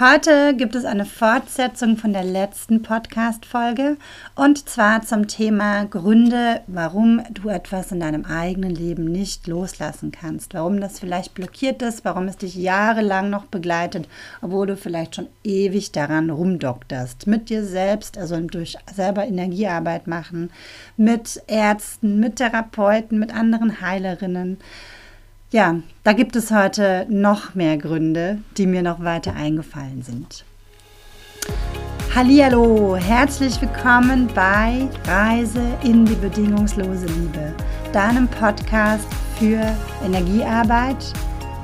Heute gibt es eine Fortsetzung von der letzten Podcast-Folge und zwar zum Thema Gründe, warum du etwas in deinem eigenen Leben nicht loslassen kannst. Warum das vielleicht blockiert ist, warum es dich jahrelang noch begleitet, obwohl du vielleicht schon ewig daran rumdokterst. Mit dir selbst, also durch selber Energiearbeit machen, mit Ärzten, mit Therapeuten, mit anderen Heilerinnen. Ja, da gibt es heute noch mehr Gründe, die mir noch weiter eingefallen sind. Hallo, herzlich willkommen bei Reise in die bedingungslose Liebe, deinem Podcast für Energiearbeit,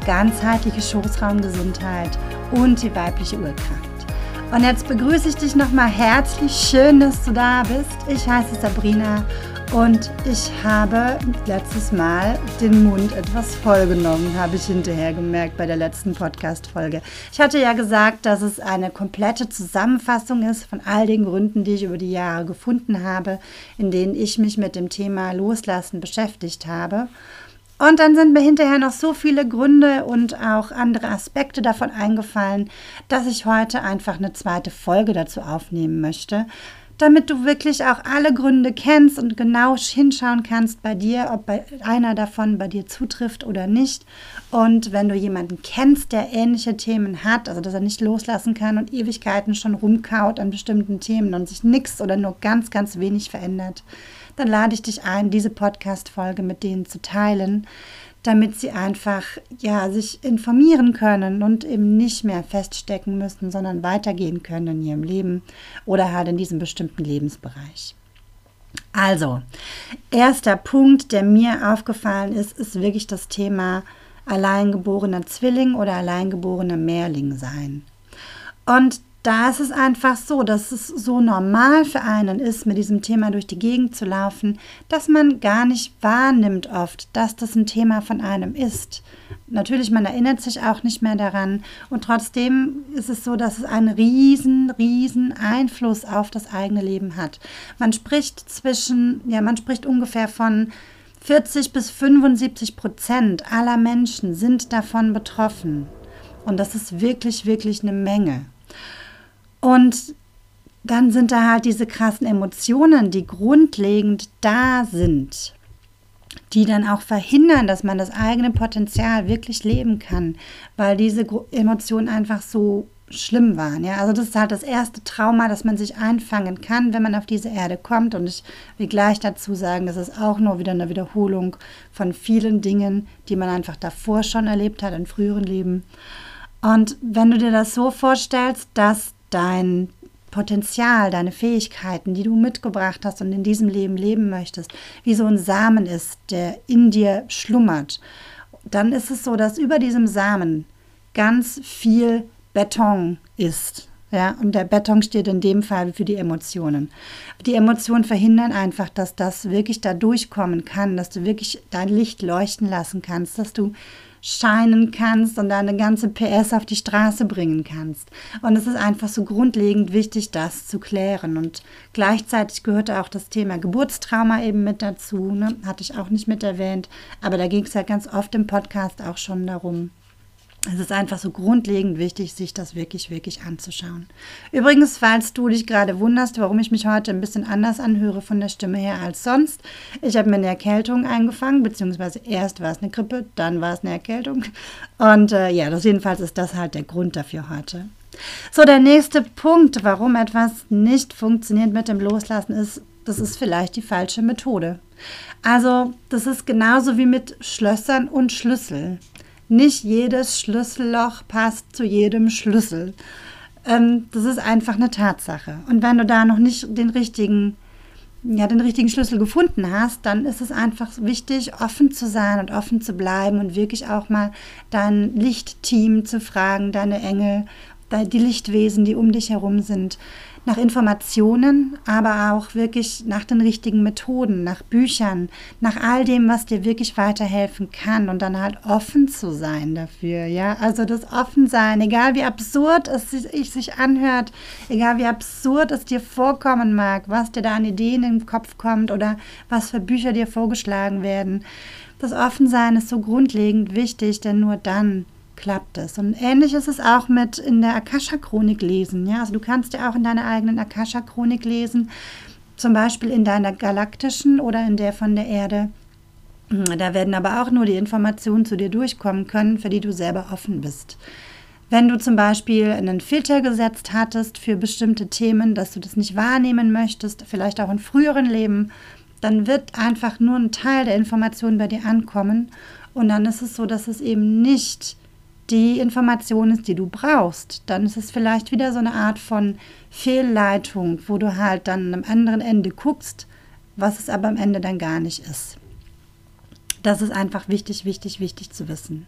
ganzheitliche Schoßraumgesundheit und die weibliche Urkraft. Und jetzt begrüße ich dich nochmal herzlich. Schön, dass du da bist. Ich heiße Sabrina und ich habe letztes Mal den Mund etwas vollgenommen, habe ich hinterher gemerkt bei der letzten Podcast-Folge. Ich hatte ja gesagt, dass es eine komplette Zusammenfassung ist von all den Gründen, die ich über die Jahre gefunden habe, in denen ich mich mit dem Thema Loslassen beschäftigt habe. Und dann sind mir hinterher noch so viele Gründe und auch andere Aspekte davon eingefallen, dass ich heute einfach eine zweite Folge dazu aufnehmen möchte damit du wirklich auch alle Gründe kennst und genau hinschauen kannst bei dir, ob bei einer davon bei dir zutrifft oder nicht. Und wenn du jemanden kennst, der ähnliche Themen hat, also dass er nicht loslassen kann und Ewigkeiten schon rumkaut an bestimmten Themen und sich nichts oder nur ganz, ganz wenig verändert, dann lade ich dich ein, diese Podcast-Folge mit denen zu teilen damit sie einfach ja sich informieren können und eben nicht mehr feststecken müssen, sondern weitergehen können in ihrem Leben oder halt in diesem bestimmten Lebensbereich. Also, erster Punkt, der mir aufgefallen ist, ist wirklich das Thema alleingeborener Zwilling oder alleingeborener Mehrling sein. Und da ist es einfach so, dass es so normal für einen ist, mit diesem Thema durch die Gegend zu laufen, dass man gar nicht wahrnimmt oft, dass das ein Thema von einem ist. Natürlich, man erinnert sich auch nicht mehr daran und trotzdem ist es so, dass es einen riesen, riesen Einfluss auf das eigene Leben hat. Man spricht zwischen, ja, man spricht ungefähr von 40 bis 75 Prozent aller Menschen sind davon betroffen. Und das ist wirklich, wirklich eine Menge. Und dann sind da halt diese krassen Emotionen, die grundlegend da sind, die dann auch verhindern, dass man das eigene Potenzial wirklich leben kann, weil diese Emotionen einfach so schlimm waren. Ja? Also das ist halt das erste Trauma, das man sich einfangen kann, wenn man auf diese Erde kommt. Und ich will gleich dazu sagen, das ist auch nur wieder eine Wiederholung von vielen Dingen, die man einfach davor schon erlebt hat in früheren Leben. Und wenn du dir das so vorstellst, dass dein Potenzial, deine Fähigkeiten, die du mitgebracht hast und in diesem Leben leben möchtest, wie so ein Samen ist, der in dir schlummert, dann ist es so, dass über diesem Samen ganz viel Beton ist. Ja, und der Beton steht in dem Fall für die Emotionen. Die Emotionen verhindern einfach, dass das wirklich da durchkommen kann, dass du wirklich dein Licht leuchten lassen kannst, dass du scheinen kannst und deine ganze PS auf die Straße bringen kannst. Und es ist einfach so grundlegend wichtig, das zu klären. Und gleichzeitig gehörte auch das Thema Geburtstrauma eben mit dazu. Ne? Hatte ich auch nicht mit erwähnt. Aber da ging es ja ganz oft im Podcast auch schon darum. Es ist einfach so grundlegend wichtig, sich das wirklich, wirklich anzuschauen. Übrigens, falls du dich gerade wunderst, warum ich mich heute ein bisschen anders anhöre von der Stimme her als sonst, ich habe mir eine Erkältung eingefangen, beziehungsweise erst war es eine Grippe, dann war es eine Erkältung. Und äh, ja, das jedenfalls ist das halt der Grund dafür heute. So, der nächste Punkt, warum etwas nicht funktioniert mit dem Loslassen, ist, das ist vielleicht die falsche Methode. Also, das ist genauso wie mit Schlössern und Schlüssel. Nicht jedes Schlüsselloch passt zu jedem Schlüssel. Ähm, das ist einfach eine Tatsache. Und wenn du da noch nicht den richtigen, ja, den richtigen Schlüssel gefunden hast, dann ist es einfach wichtig, offen zu sein und offen zu bleiben und wirklich auch mal dein Lichtteam zu fragen, deine Engel, die Lichtwesen, die um dich herum sind, nach Informationen, aber auch wirklich nach den richtigen Methoden, nach Büchern, nach all dem, was dir wirklich weiterhelfen kann und dann halt offen zu sein dafür, ja. Also das Offensein, egal wie absurd es sich anhört, egal wie absurd es dir vorkommen mag, was dir da an Ideen im Kopf kommt oder was für Bücher dir vorgeschlagen werden. Das Offensein ist so grundlegend wichtig, denn nur dann klappt es. Und ähnlich ist es auch mit in der Akasha-Chronik lesen. Ja? Also du kannst ja auch in deiner eigenen Akasha-Chronik lesen, zum Beispiel in deiner galaktischen oder in der von der Erde. Da werden aber auch nur die Informationen zu dir durchkommen können, für die du selber offen bist. Wenn du zum Beispiel einen Filter gesetzt hattest für bestimmte Themen, dass du das nicht wahrnehmen möchtest, vielleicht auch in früheren Leben, dann wird einfach nur ein Teil der Informationen bei dir ankommen. Und dann ist es so, dass es eben nicht die Information ist, die du brauchst. Dann ist es vielleicht wieder so eine Art von Fehlleitung, wo du halt dann am anderen Ende guckst, was es aber am Ende dann gar nicht ist. Das ist einfach wichtig, wichtig, wichtig zu wissen.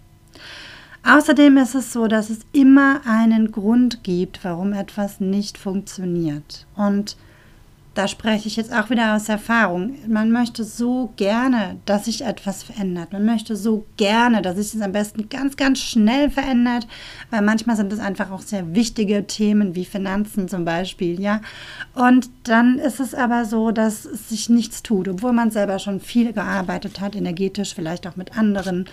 Außerdem ist es so, dass es immer einen Grund gibt, warum etwas nicht funktioniert. Und da spreche ich jetzt auch wieder aus Erfahrung. Man möchte so gerne, dass sich etwas verändert. Man möchte so gerne, dass sich es am besten ganz, ganz schnell verändert, weil manchmal sind es einfach auch sehr wichtige Themen wie Finanzen zum Beispiel, ja. Und dann ist es aber so, dass sich nichts tut, obwohl man selber schon viel gearbeitet hat, energetisch, vielleicht auch mit anderen.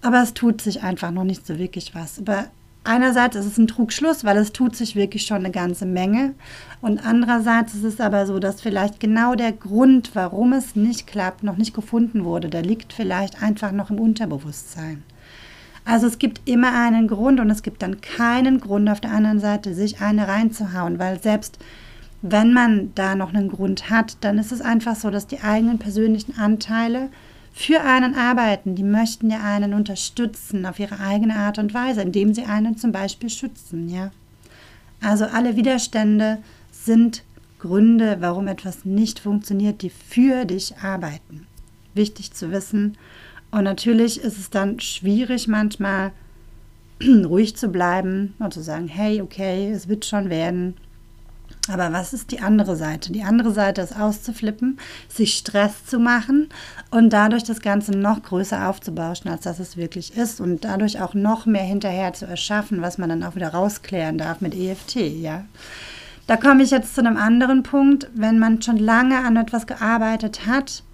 Aber es tut sich einfach noch nicht so wirklich was. Aber einerseits ist es ein Trugschluss, weil es tut sich wirklich schon eine ganze Menge. Und andererseits ist es aber so, dass vielleicht genau der Grund, warum es nicht klappt, noch nicht gefunden wurde. Der liegt vielleicht einfach noch im Unterbewusstsein. Also es gibt immer einen Grund und es gibt dann keinen Grund auf der anderen Seite, sich eine reinzuhauen, weil selbst wenn man da noch einen Grund hat, dann ist es einfach so, dass die eigenen persönlichen Anteile für einen arbeiten. Die möchten ja einen unterstützen auf ihre eigene Art und Weise, indem sie einen zum Beispiel schützen. Ja? Also alle Widerstände sind Gründe, warum etwas nicht funktioniert, die für dich arbeiten. Wichtig zu wissen. Und natürlich ist es dann schwierig manchmal ruhig zu bleiben und zu sagen, hey, okay, es wird schon werden. Aber was ist die andere Seite? Die andere Seite ist auszuflippen, sich Stress zu machen und dadurch das Ganze noch größer aufzubauschen, als das es wirklich ist und dadurch auch noch mehr hinterher zu erschaffen, was man dann auch wieder rausklären darf mit EFT, ja. Da komme ich jetzt zu einem anderen Punkt. Wenn man schon lange an etwas gearbeitet hat,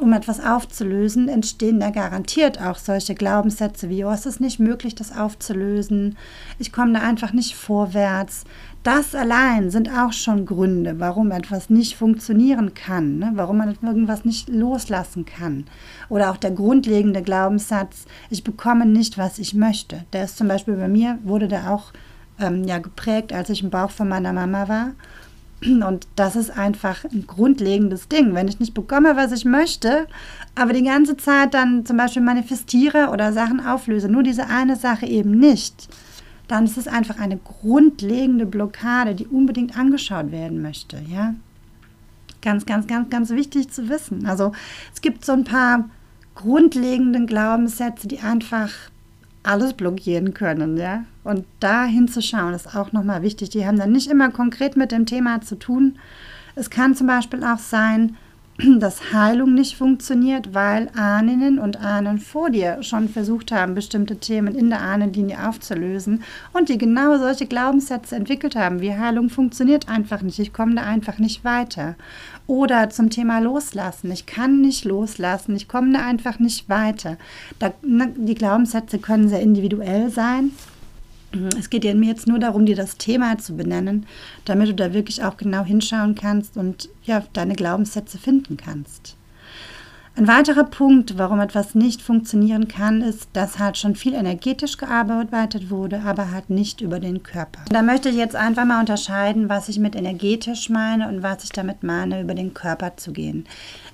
um etwas aufzulösen, entstehen da garantiert auch solche Glaubenssätze wie, oh, es ist nicht möglich, das aufzulösen, ich komme da einfach nicht vorwärts. Das allein sind auch schon Gründe, warum etwas nicht funktionieren kann, ne? warum man irgendwas nicht loslassen kann. Oder auch der grundlegende Glaubenssatz, ich bekomme nicht, was ich möchte. Der ist zum Beispiel bei mir, wurde der auch ähm, ja, geprägt, als ich im Bauch von meiner Mama war. Und das ist einfach ein grundlegendes Ding. Wenn ich nicht bekomme, was ich möchte, aber die ganze Zeit dann zum Beispiel manifestiere oder Sachen auflöse, nur diese eine Sache eben nicht, dann ist es einfach eine grundlegende Blockade, die unbedingt angeschaut werden möchte. Ja? Ganz, ganz, ganz, ganz wichtig zu wissen. Also es gibt so ein paar grundlegenden Glaubenssätze, die einfach alles blockieren können, ja. Und da hinzuschauen ist auch nochmal wichtig. Die haben dann nicht immer konkret mit dem Thema zu tun. Es kann zum Beispiel auch sein, dass Heilung nicht funktioniert, weil Ahnen und Ahnen vor dir schon versucht haben, bestimmte Themen in der Ahnenlinie aufzulösen und die genau solche Glaubenssätze entwickelt haben, wie Heilung funktioniert einfach nicht, ich komme da einfach nicht weiter. Oder zum Thema Loslassen, ich kann nicht loslassen, ich komme da einfach nicht weiter. Da, ne, die Glaubenssätze können sehr individuell sein es geht mir jetzt nur darum, dir das Thema zu benennen, damit du da wirklich auch genau hinschauen kannst und ja, deine Glaubenssätze finden kannst. Ein weiterer Punkt, warum etwas nicht funktionieren kann, ist, dass halt schon viel energetisch gearbeitet wurde, aber halt nicht über den Körper. Da möchte ich jetzt einfach mal unterscheiden, was ich mit energetisch meine und was ich damit meine, über den Körper zu gehen.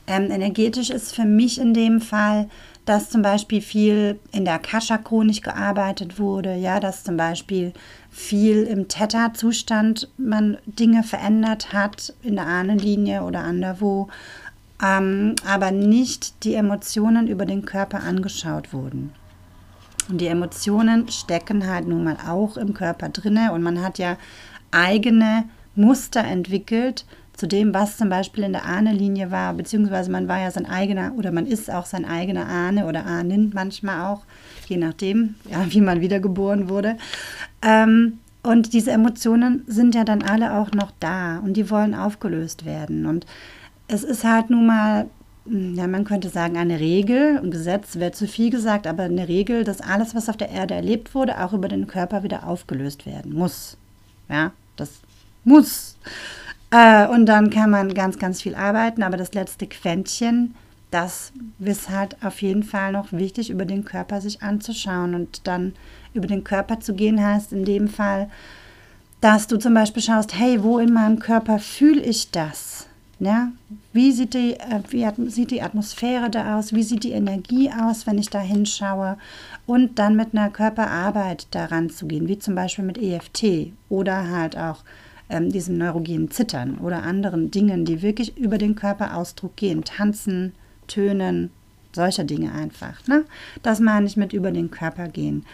Ähm, energetisch ist für mich in dem Fall, dass zum Beispiel viel in der Akasha-Chronik gearbeitet wurde, ja, dass zum Beispiel viel im Theta-Zustand man Dinge verändert hat, in der Ahnenlinie oder anderswo, ähm, aber nicht die Emotionen über den Körper angeschaut wurden. Und die Emotionen stecken halt nun mal auch im Körper drinne und man hat ja eigene Muster entwickelt, zu dem, was zum Beispiel in der Ahnenlinie war, beziehungsweise man war ja sein eigener oder man ist auch sein eigener Ahne oder Ahnin manchmal auch, je nachdem, ja, wie man wiedergeboren wurde. Ähm, und diese Emotionen sind ja dann alle auch noch da und die wollen aufgelöst werden. Und es ist halt nun mal hm, ja, man könnte sagen, eine Regel, ein Gesetz wäre zu viel gesagt, aber eine Regel, dass alles, was auf der Erde erlebt wurde, auch über den Körper wieder aufgelöst werden muss. Ja, das muss. Äh, und dann kann man ganz, ganz viel arbeiten, aber das letzte Quäntchen, das ist halt auf jeden Fall noch wichtig, über den Körper sich anzuschauen und dann über den Körper zu gehen heißt in dem Fall, dass du zum Beispiel schaust, hey, wo in meinem Körper fühle ich das? Ja, wie sieht die, äh, wie sieht die Atmosphäre da aus? Wie sieht die Energie aus, wenn ich da hinschaue? Und dann mit einer Körperarbeit daran zu gehen, wie zum Beispiel mit EFT oder halt auch ähm, diesem neurogenen Zittern oder anderen Dingen, die wirklich über den Körperausdruck gehen. Tanzen, Tönen, solche Dinge einfach. Ne? Das meine ich mit über den Körper gehen.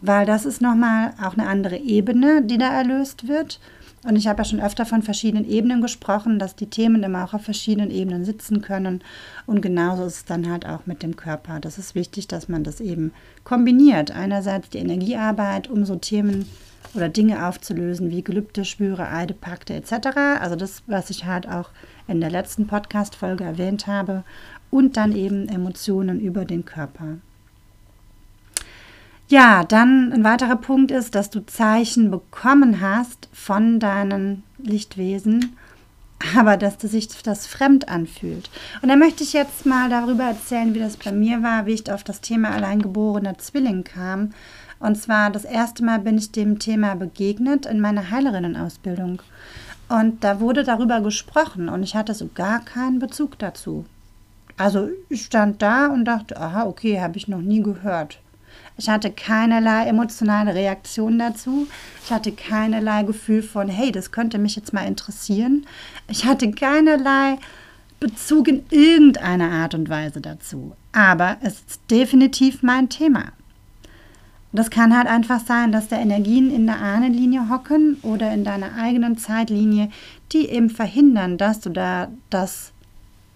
Weil das ist nochmal auch eine andere Ebene, die da erlöst wird. Und ich habe ja schon öfter von verschiedenen Ebenen gesprochen, dass die Themen immer auch auf verschiedenen Ebenen sitzen können. Und genauso ist es dann halt auch mit dem Körper. Das ist wichtig, dass man das eben kombiniert. Einerseits die Energiearbeit, um so Themen oder Dinge aufzulösen wie Gelübde, Schwüre, Eide, Pakte etc. Also das, was ich halt auch in der letzten Podcast-Folge erwähnt habe. Und dann eben Emotionen über den Körper. Ja, dann ein weiterer Punkt ist, dass du Zeichen bekommen hast von deinen Lichtwesen, aber dass du sich das fremd anfühlt. Und da möchte ich jetzt mal darüber erzählen, wie das bei mir war, wie ich auf das Thema alleingeborener Zwilling kam. Und zwar das erste Mal bin ich dem Thema begegnet in meiner Heilerinnenausbildung. Und da wurde darüber gesprochen und ich hatte so gar keinen Bezug dazu. Also ich stand da und dachte, aha, okay, habe ich noch nie gehört. Ich hatte keinerlei emotionale Reaktion dazu. Ich hatte keinerlei Gefühl von, hey, das könnte mich jetzt mal interessieren. Ich hatte keinerlei Bezug in irgendeiner Art und Weise dazu. Aber es ist definitiv mein Thema. Das kann halt einfach sein, dass da Energien in der Ahnenlinie hocken oder in deiner eigenen Zeitlinie, die eben verhindern, dass du da das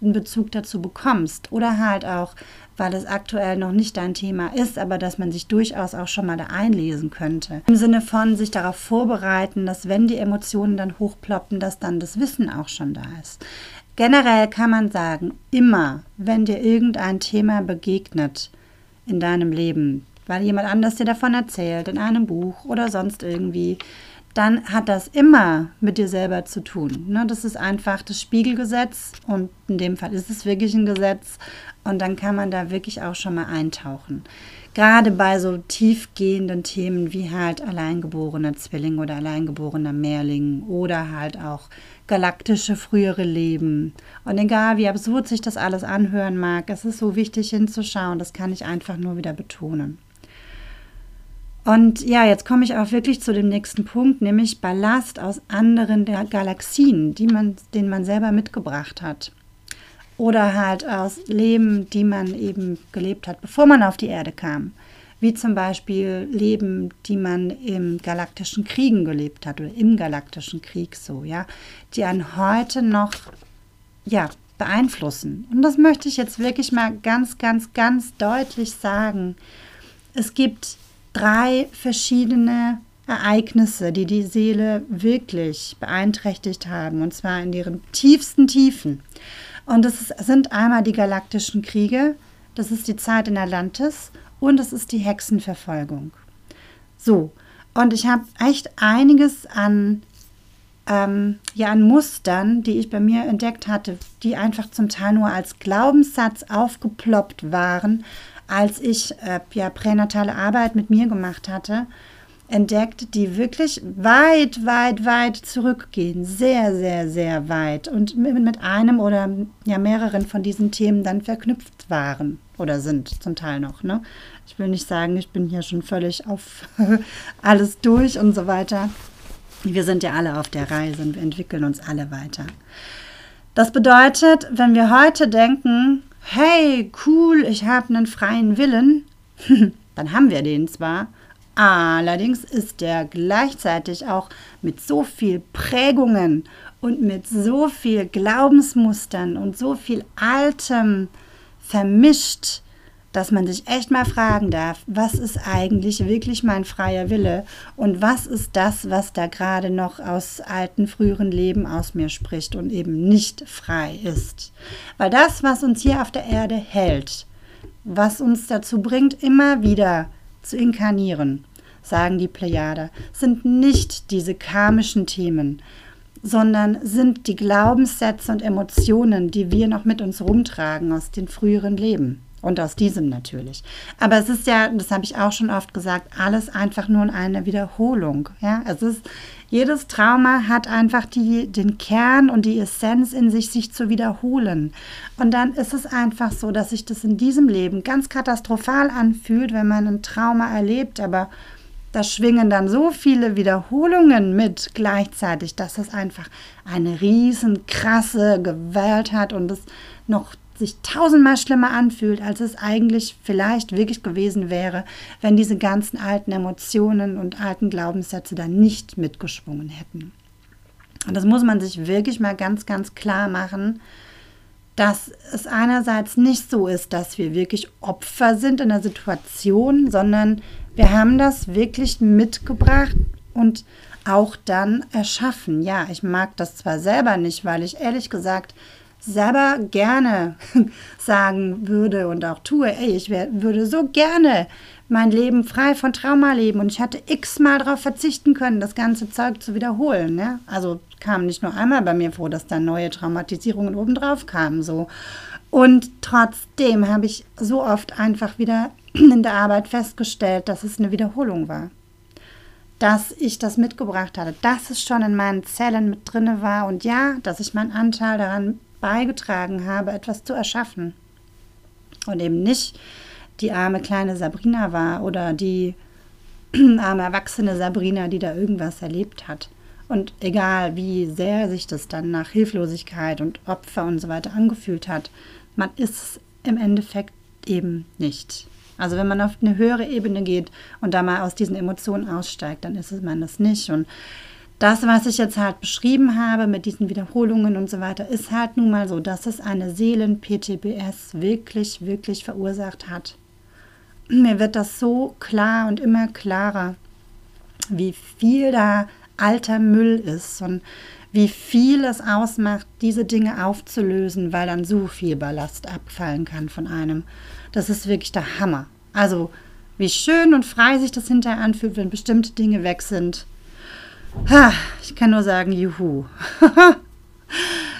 einen Bezug dazu bekommst. Oder halt auch weil es aktuell noch nicht dein Thema ist, aber dass man sich durchaus auch schon mal da einlesen könnte. Im Sinne von sich darauf vorbereiten, dass wenn die Emotionen dann hochploppen, dass dann das Wissen auch schon da ist. Generell kann man sagen, immer, wenn dir irgendein Thema begegnet in deinem Leben, weil jemand anders dir davon erzählt, in einem Buch oder sonst irgendwie, dann hat das immer mit dir selber zu tun. Ne? Das ist einfach das Spiegelgesetz und in dem Fall ist es wirklich ein Gesetz und dann kann man da wirklich auch schon mal eintauchen. Gerade bei so tiefgehenden Themen wie halt alleingeborener Zwilling oder alleingeborener Mehrling oder halt auch galaktische frühere Leben. Und egal wie absurd sich das alles anhören mag, es ist so wichtig hinzuschauen, das kann ich einfach nur wieder betonen. Und ja, jetzt komme ich auch wirklich zu dem nächsten Punkt, nämlich Ballast aus anderen Galaxien, die man, den man selber mitgebracht hat. Oder halt aus Leben, die man eben gelebt hat, bevor man auf die Erde kam. Wie zum Beispiel Leben, die man im galaktischen Kriegen gelebt hat oder im galaktischen Krieg so, ja, die einen heute noch, ja, beeinflussen. Und das möchte ich jetzt wirklich mal ganz, ganz, ganz deutlich sagen. Es gibt drei verschiedene Ereignisse, die die Seele wirklich beeinträchtigt haben, und zwar in ihren tiefsten Tiefen. Und das sind einmal die galaktischen Kriege, das ist die Zeit in Atlantis und das ist die Hexenverfolgung. So, und ich habe echt einiges an, ähm, ja, an Mustern, die ich bei mir entdeckt hatte, die einfach zum Teil nur als Glaubenssatz aufgeploppt waren, als ich äh, ja pränatale Arbeit mit mir gemacht hatte, entdeckt, die wirklich weit, weit, weit zurückgehen. Sehr, sehr, sehr weit. Und mit einem oder ja mehreren von diesen Themen dann verknüpft waren oder sind zum Teil noch. Ne? Ich will nicht sagen, ich bin hier schon völlig auf alles durch und so weiter. Wir sind ja alle auf der Reise und wir entwickeln uns alle weiter. Das bedeutet, wenn wir heute denken, hey, cool, ich habe einen freien Willen, dann haben wir den zwar, allerdings ist der gleichzeitig auch mit so viel Prägungen und mit so viel Glaubensmustern und so viel Altem vermischt, dass man sich echt mal fragen darf, was ist eigentlich wirklich mein freier Wille und was ist das, was da gerade noch aus alten, früheren Leben aus mir spricht und eben nicht frei ist. Weil das, was uns hier auf der Erde hält, was uns dazu bringt, immer wieder zu inkarnieren, sagen die Plejader, sind nicht diese karmischen Themen, sondern sind die Glaubenssätze und Emotionen, die wir noch mit uns rumtragen aus den früheren Leben. Und aus diesem natürlich. Aber es ist ja, das habe ich auch schon oft gesagt, alles einfach nur eine Wiederholung. Ja, es ist, jedes Trauma hat einfach die, den Kern und die Essenz in sich, sich zu wiederholen. Und dann ist es einfach so, dass sich das in diesem Leben ganz katastrophal anfühlt, wenn man ein Trauma erlebt, aber da schwingen dann so viele Wiederholungen mit gleichzeitig, dass es einfach eine riesen krasse Gewalt hat und es noch sich tausendmal schlimmer anfühlt, als es eigentlich vielleicht wirklich gewesen wäre, wenn diese ganzen alten Emotionen und alten Glaubenssätze da nicht mitgeschwungen hätten. Und das muss man sich wirklich mal ganz, ganz klar machen, dass es einerseits nicht so ist, dass wir wirklich Opfer sind in der Situation, sondern wir haben das wirklich mitgebracht und auch dann erschaffen. Ja, ich mag das zwar selber nicht, weil ich ehrlich gesagt selber gerne sagen würde und auch tue, ey, ich wär, würde so gerne mein Leben frei von Trauma leben und ich hatte x-mal darauf verzichten können, das ganze Zeug zu wiederholen. Ja? Also kam nicht nur einmal bei mir vor, dass da neue Traumatisierungen obendrauf kamen. So. Und trotzdem habe ich so oft einfach wieder in der Arbeit festgestellt, dass es eine Wiederholung war. Dass ich das mitgebracht hatte, dass es schon in meinen Zellen mit drinne war und ja, dass ich meinen Anteil daran beigetragen habe, etwas zu erschaffen. Und eben nicht die arme kleine Sabrina war oder die arme erwachsene Sabrina, die da irgendwas erlebt hat. Und egal, wie sehr sich das dann nach Hilflosigkeit und Opfer und so weiter angefühlt hat, man ist es im Endeffekt eben nicht. Also wenn man auf eine höhere Ebene geht und da mal aus diesen Emotionen aussteigt, dann ist es man das nicht. Und das, was ich jetzt halt beschrieben habe mit diesen Wiederholungen und so weiter, ist halt nun mal so, dass es eine Seelen-PTBS wirklich, wirklich verursacht hat. Mir wird das so klar und immer klarer, wie viel da alter Müll ist und wie viel es ausmacht, diese Dinge aufzulösen, weil dann so viel Ballast abfallen kann von einem. Das ist wirklich der Hammer. Also, wie schön und frei sich das hinterher anfühlt, wenn bestimmte Dinge weg sind. Ich kann nur sagen, juhu.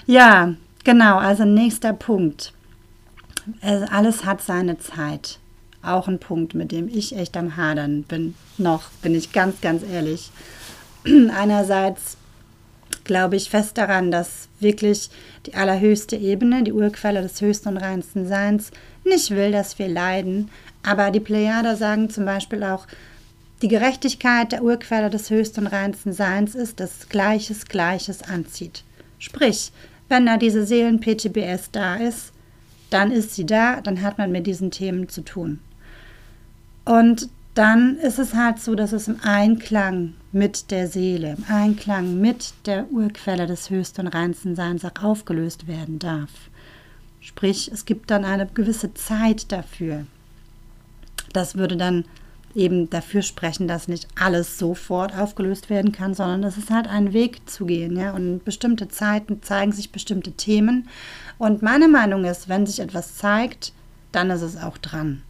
ja, genau, also nächster Punkt. Alles hat seine Zeit. Auch ein Punkt, mit dem ich echt am Hadern bin. Noch, bin ich ganz, ganz ehrlich. Einerseits glaube ich fest daran, dass wirklich die allerhöchste Ebene, die Urquelle des höchsten und reinsten Seins, nicht will, dass wir leiden. Aber die Plejader sagen zum Beispiel auch, die Gerechtigkeit der Urquelle des höchsten und reinsten Seins ist, dass Gleiches Gleiches anzieht. Sprich, wenn da diese Seelen-PTBS da ist, dann ist sie da, dann hat man mit diesen Themen zu tun. Und dann ist es halt so, dass es im Einklang mit der Seele, im Einklang mit der Urquelle des höchsten und reinsten Seins auch aufgelöst werden darf. Sprich, es gibt dann eine gewisse Zeit dafür. Das würde dann eben dafür sprechen, dass nicht alles sofort aufgelöst werden kann, sondern es ist halt ein Weg zu gehen, ja. Und bestimmte Zeiten zeigen sich bestimmte Themen. Und meine Meinung ist, wenn sich etwas zeigt, dann ist es auch dran.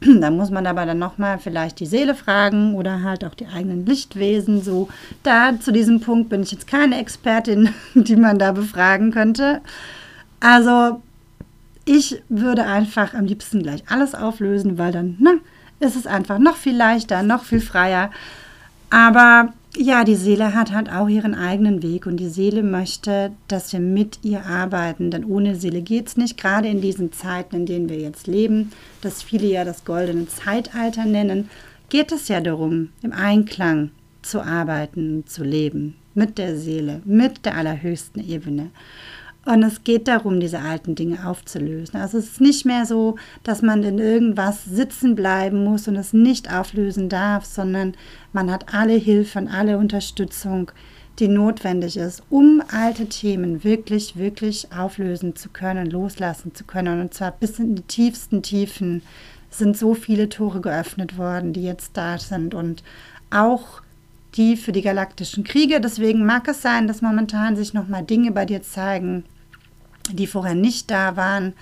Da muss man aber dann nochmal vielleicht die Seele fragen oder halt auch die eigenen Lichtwesen. So, da zu diesem Punkt bin ich jetzt keine Expertin, die man da befragen könnte. Also, ich würde einfach am liebsten gleich alles auflösen, weil dann ne, ist es einfach noch viel leichter, noch viel freier. Aber ja, die Seele hat halt auch ihren eigenen Weg und die Seele möchte, dass wir mit ihr arbeiten, denn ohne Seele geht es nicht, gerade in diesen Zeiten, in denen wir jetzt leben, das viele ja das goldene Zeitalter nennen, geht es ja darum, im Einklang zu arbeiten, zu leben, mit der Seele, mit der allerhöchsten Ebene. Und es geht darum, diese alten Dinge aufzulösen. Also es ist nicht mehr so, dass man in irgendwas sitzen bleiben muss und es nicht auflösen darf, sondern man hat alle Hilfe und alle Unterstützung, die notwendig ist, um alte Themen wirklich, wirklich auflösen zu können, loslassen zu können. Und zwar bis in die tiefsten Tiefen sind so viele Tore geöffnet worden, die jetzt da sind und auch die für die galaktischen Kriege. Deswegen mag es sein, dass momentan sich nochmal Dinge bei dir zeigen, die vorher nicht da waren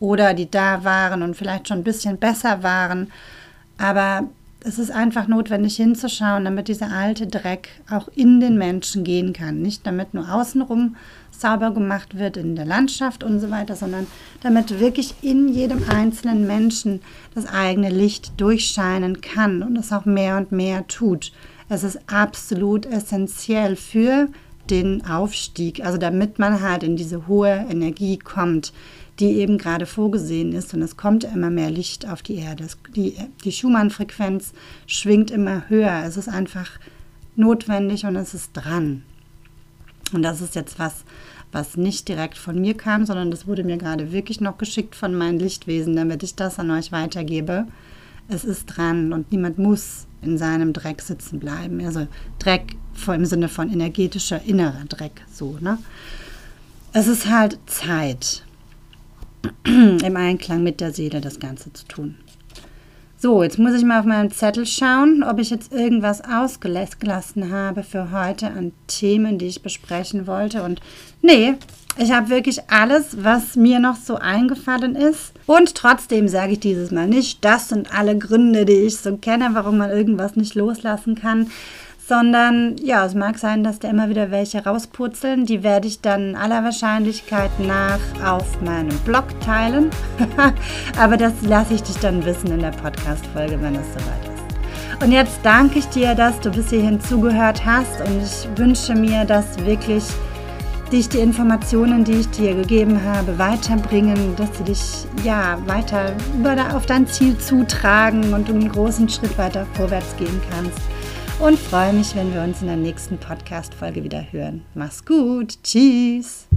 oder die da waren und vielleicht schon ein bisschen besser waren. Aber es ist einfach notwendig hinzuschauen, damit dieser alte Dreck auch in den Menschen gehen kann. Nicht damit nur außenrum sauber gemacht wird in der Landschaft und so weiter, sondern damit wirklich in jedem einzelnen Menschen das eigene Licht durchscheinen kann und es auch mehr und mehr tut. Es ist absolut essentiell für den Aufstieg, also damit man halt in diese hohe Energie kommt, die eben gerade vorgesehen ist. Und es kommt immer mehr Licht auf die Erde. Die, die Schumann-Frequenz schwingt immer höher. Es ist einfach notwendig und es ist dran. Und das ist jetzt was, was nicht direkt von mir kam, sondern das wurde mir gerade wirklich noch geschickt von meinen Lichtwesen, damit ich das an euch weitergebe. Es ist dran und niemand muss in seinem Dreck sitzen bleiben. Also Dreck im Sinne von energetischer innerer Dreck, so, ne? Es ist halt Zeit, im Einklang mit der Seele das Ganze zu tun. So, jetzt muss ich mal auf meinen Zettel schauen, ob ich jetzt irgendwas ausgelassen habe für heute an Themen, die ich besprechen wollte. Und nee, ich habe wirklich alles, was mir noch so eingefallen ist. Und trotzdem sage ich dieses Mal nicht, das sind alle Gründe, die ich so kenne, warum man irgendwas nicht loslassen kann. Sondern ja, es mag sein, dass da immer wieder welche rauspurzeln. Die werde ich dann aller Wahrscheinlichkeit nach auf meinem Blog teilen. Aber das lasse ich dich dann wissen in der Podcast-Folge, wenn es soweit ist. Und jetzt danke ich dir, dass du bis hierhin zugehört hast und ich wünsche mir, dass wirklich dich die Informationen, die ich dir gegeben habe, weiterbringen, dass sie dich ja weiter auf dein Ziel zutragen und du einen großen Schritt weiter vorwärts gehen kannst. Und freue mich, wenn wir uns in der nächsten Podcast-Folge wieder hören. Mach's gut. Tschüss.